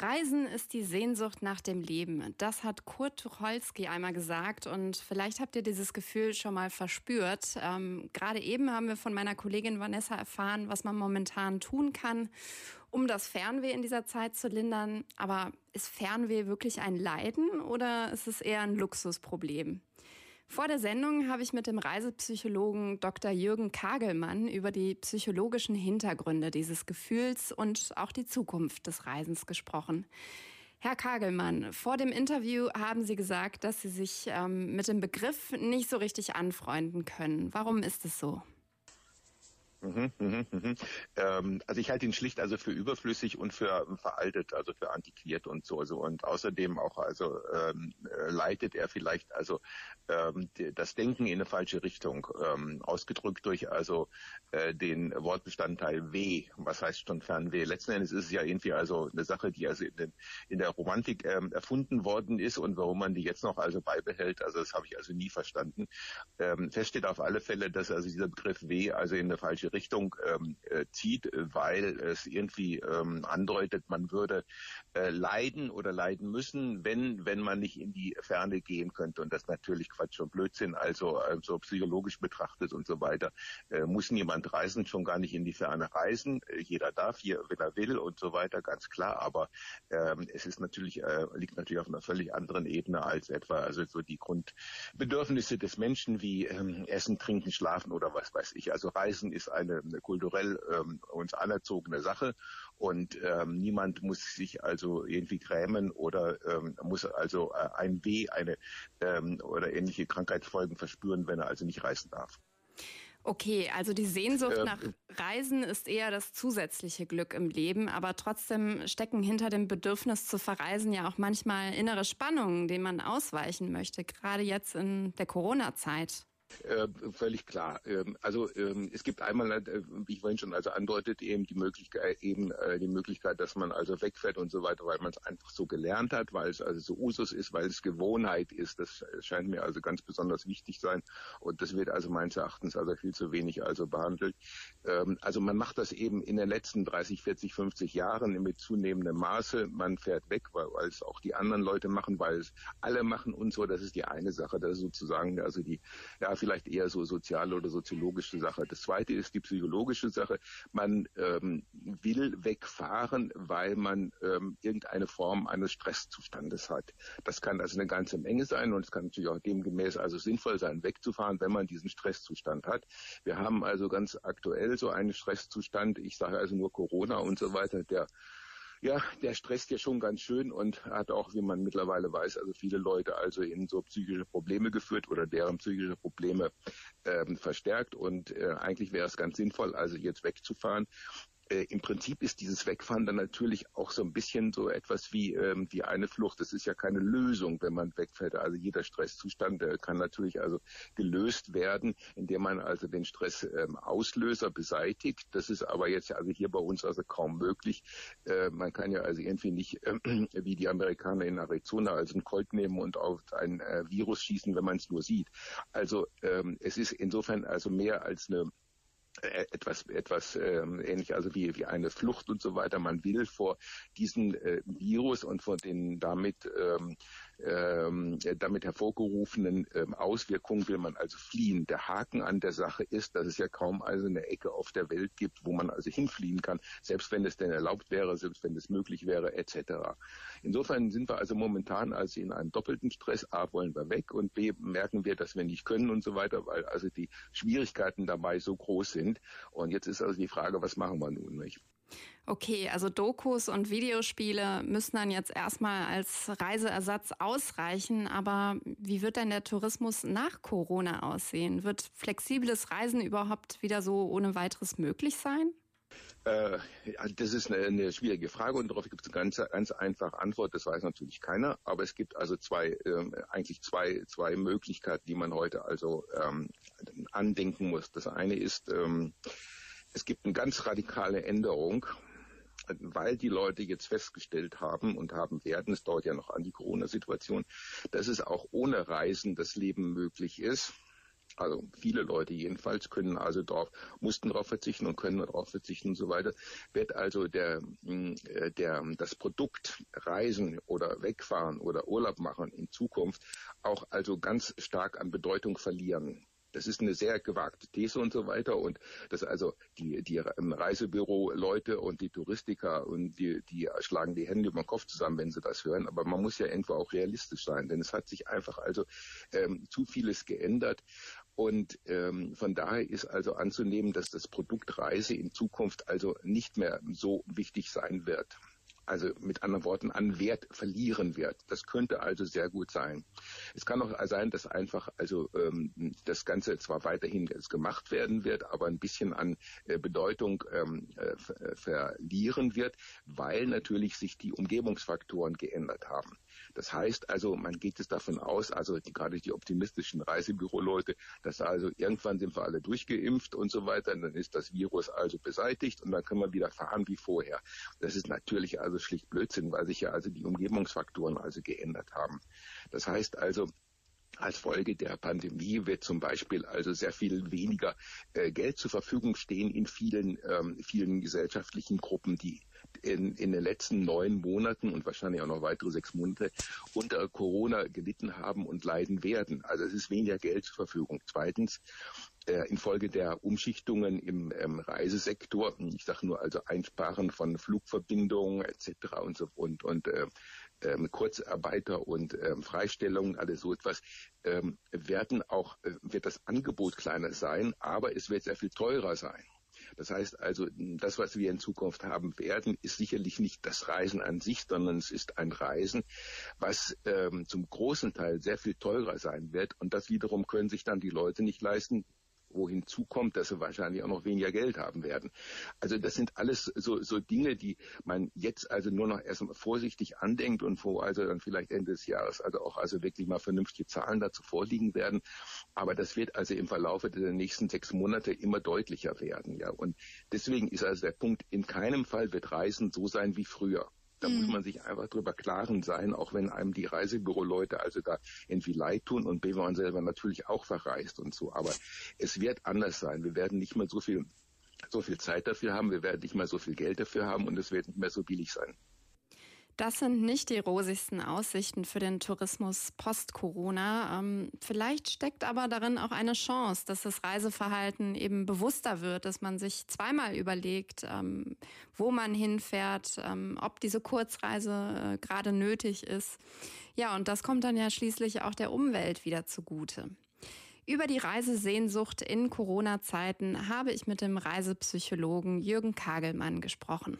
Reisen ist die Sehnsucht nach dem Leben. Das hat Kurt Tucholsky einmal gesagt und vielleicht habt ihr dieses Gefühl schon mal verspürt. Ähm, Gerade eben haben wir von meiner Kollegin Vanessa erfahren, was man momentan tun kann, um das Fernweh in dieser Zeit zu lindern. Aber ist Fernweh wirklich ein Leiden oder ist es eher ein Luxusproblem? Vor der Sendung habe ich mit dem Reisepsychologen Dr. Jürgen Kagelmann über die psychologischen Hintergründe dieses Gefühls und auch die Zukunft des Reisens gesprochen. Herr Kagelmann, vor dem Interview haben Sie gesagt, dass Sie sich ähm, mit dem Begriff nicht so richtig anfreunden können. Warum ist es so? Mhm, mhm, mhm. Ähm, also ich halte ihn schlicht also für überflüssig und für veraltet, also für antiquiert und so. Also und außerdem auch also ähm, äh, leitet er vielleicht also ähm, das Denken in eine falsche Richtung, ähm, ausgedrückt durch also äh, den Wortbestandteil W. Was heißt schon Fernweh? Letzten Endes ist es ja irgendwie also eine Sache, die also in, den, in der Romantik ähm, erfunden worden ist und warum man die jetzt noch also beibehält, also das habe ich also nie verstanden. Ähm, fest steht auf alle Fälle, dass also dieser Begriff W also in eine falsche Richtung ähm, äh, zieht, weil es irgendwie ähm, andeutet, man würde äh, leiden oder leiden müssen, wenn wenn man nicht in die Ferne gehen könnte und das natürlich Quatsch und Blödsinn, also also psychologisch betrachtet und so weiter, äh, muss niemand reisen, schon gar nicht in die Ferne reisen. Äh, jeder darf hier, wenn er will und so weiter, ganz klar. Aber ähm, es ist natürlich äh, liegt natürlich auf einer völlig anderen Ebene als etwa also so die Grundbedürfnisse des Menschen wie ähm, Essen, Trinken, Schlafen oder was weiß ich. Also Reisen ist ein eine, eine kulturell ähm, uns anerzogene Sache und ähm, niemand muss sich also irgendwie grämen oder ähm, muss also äh, ein Weh, eine ähm, oder ähnliche Krankheitsfolgen verspüren, wenn er also nicht reisen darf. Okay, also die Sehnsucht ähm, nach Reisen ist eher das zusätzliche Glück im Leben, aber trotzdem stecken hinter dem Bedürfnis zu verreisen ja auch manchmal innere Spannungen, denen man ausweichen möchte, gerade jetzt in der Corona-Zeit. Äh, völlig klar. Ähm, also ähm, es gibt einmal, äh, wie ich vorhin schon also andeutet, eben die Möglichkeit, eben äh, die Möglichkeit, dass man also wegfährt und so weiter, weil man es einfach so gelernt hat, weil es also so Usus ist, weil es Gewohnheit ist. Das scheint mir also ganz besonders wichtig sein und das wird also meines Erachtens also viel zu wenig also behandelt. Ähm, also man macht das eben in den letzten 30, 40, 50 Jahren mit zunehmendem Maße. Man fährt weg, weil, weil es auch die anderen Leute machen, weil es alle machen und so. Das ist die eine Sache. Das ist sozusagen also die ja vielleicht eher so soziale oder soziologische Sache. Das zweite ist die psychologische Sache. Man ähm, will wegfahren, weil man ähm, irgendeine Form eines Stresszustandes hat. Das kann also eine ganze Menge sein und es kann natürlich auch demgemäß also sinnvoll sein, wegzufahren, wenn man diesen Stresszustand hat. Wir haben also ganz aktuell so einen Stresszustand, ich sage also nur Corona und so weiter, der ja, der stresst ja schon ganz schön und hat auch, wie man mittlerweile weiß, also viele Leute also in so psychische Probleme geführt oder deren psychische Probleme ähm, verstärkt. Und äh, eigentlich wäre es ganz sinnvoll, also jetzt wegzufahren äh, im Prinzip ist dieses Wegfahren dann natürlich auch so ein bisschen so etwas wie, ähm, wie eine Flucht. Das ist ja keine Lösung, wenn man wegfährt. Also jeder Stresszustand äh, kann natürlich also gelöst werden, indem man also den Stressauslöser ähm, beseitigt. Das ist aber jetzt also hier bei uns also kaum möglich. Äh, man kann ja also irgendwie nicht äh, wie die Amerikaner in Arizona also einen Colt nehmen und auf ein äh, Virus schießen, wenn man es nur sieht. Also ähm, es ist insofern also mehr als eine etwas etwas ähm, ähnlich also wie wie eine Flucht und so weiter. Man will vor diesem äh, Virus und vor den damit ähm, ähm, damit hervorgerufenen ähm, Auswirkungen will man also fliehen der Haken an der Sache ist dass es ja kaum also eine Ecke auf der Welt gibt wo man also hinfliehen kann selbst wenn es denn erlaubt wäre selbst wenn es möglich wäre etc insofern sind wir also momentan also in einem doppelten Stress a wollen wir weg und b merken wir dass wir nicht können und so weiter weil also die Schwierigkeiten dabei so groß sind. Und jetzt ist also die Frage, was machen wir nun nicht? Okay, also Dokus und Videospiele müssen dann jetzt erstmal als Reiseersatz ausreichen. Aber wie wird denn der Tourismus nach Corona aussehen? Wird flexibles Reisen überhaupt wieder so ohne weiteres möglich sein? Äh, das ist eine, eine, schwierige Frage und darauf gibt es eine ganz, ganz einfache Antwort. Das weiß natürlich keiner, aber es gibt also zwei, äh, eigentlich zwei, zwei Möglichkeiten, die man heute also ähm, andenken muss. Das eine ist, ähm, es gibt eine ganz radikale Änderung, weil die Leute jetzt festgestellt haben und haben werden, es dauert ja noch an die Corona-Situation, dass es auch ohne Reisen das Leben möglich ist also viele Leute jedenfalls können also darauf, mussten darauf verzichten und können darauf verzichten und so weiter, wird also der, mm, äh, der, das Produkt Reisen oder wegfahren oder Urlaub machen in Zukunft auch also ganz stark an Bedeutung verlieren. Das ist eine sehr gewagte These und so weiter. Und das also die, die Reisebüro-Leute und die Touristiker und die, die schlagen die Hände über den Kopf zusammen, wenn sie das hören. Aber man muss ja irgendwo auch realistisch sein, denn es hat sich einfach also ähm, zu vieles geändert. Und ähm, von daher ist also anzunehmen, dass das Produkt Reise in Zukunft also nicht mehr so wichtig sein wird also mit anderen Worten an Wert verlieren wird. Das könnte also sehr gut sein. Es kann auch sein, dass einfach also ähm, das Ganze zwar weiterhin gemacht werden wird, aber ein bisschen an äh, Bedeutung ähm, äh, äh, verlieren wird, weil natürlich sich die Umgebungsfaktoren geändert haben. Das heißt also, man geht es davon aus, also die, gerade die optimistischen Reisebüroleute, dass also irgendwann sind wir alle durchgeimpft und so weiter, und dann ist das Virus also beseitigt und dann können wir wieder fahren wie vorher. Das ist natürlich also schlicht Blödsinn, weil sich ja also die Umgebungsfaktoren also geändert haben. Das heißt also, als Folge der Pandemie wird zum Beispiel also sehr viel weniger äh, Geld zur Verfügung stehen in vielen, ähm, vielen gesellschaftlichen Gruppen, die in, in den letzten neun Monaten und wahrscheinlich auch noch weitere sechs Monate unter Corona gelitten haben und leiden werden. Also es ist weniger Geld zur Verfügung. Zweitens, äh, infolge der Umschichtungen im ähm, Reisesektor, ich sage nur also Einsparen von Flugverbindungen etc. und so und und äh, ähm, Kurzarbeiter und ähm, Freistellungen, alles so etwas, ähm, werden auch äh, wird das Angebot kleiner sein, aber es wird sehr viel teurer sein. Das heißt also, das, was wir in Zukunft haben werden, ist sicherlich nicht das Reisen an sich, sondern es ist ein Reisen, was ähm, zum großen Teil sehr viel teurer sein wird. Und das wiederum können sich dann die Leute nicht leisten, wo hinzukommt, dass sie wahrscheinlich auch noch weniger Geld haben werden. Also das sind alles so, so Dinge, die man jetzt also nur noch erstmal vorsichtig andenkt und wo also dann vielleicht Ende des Jahres also auch also wirklich mal vernünftige Zahlen dazu vorliegen werden. Aber das wird also im Verlaufe der nächsten sechs Monate immer deutlicher werden. Ja. Und deswegen ist also der Punkt, in keinem Fall wird Reisen so sein wie früher. Da mhm. muss man sich einfach drüber klaren sein, auch wenn einem die Reisebüroleute also da irgendwie leid tun und B, man selber natürlich auch verreist und so. Aber es wird anders sein. Wir werden nicht mehr so viel, so viel Zeit dafür haben. Wir werden nicht mehr so viel Geld dafür haben und es wird nicht mehr so billig sein. Das sind nicht die rosigsten Aussichten für den Tourismus post-Corona. Ähm, vielleicht steckt aber darin auch eine Chance, dass das Reiseverhalten eben bewusster wird, dass man sich zweimal überlegt, ähm, wo man hinfährt, ähm, ob diese Kurzreise äh, gerade nötig ist. Ja, und das kommt dann ja schließlich auch der Umwelt wieder zugute. Über die Reisesehnsucht in Corona-Zeiten habe ich mit dem Reisepsychologen Jürgen Kagelmann gesprochen.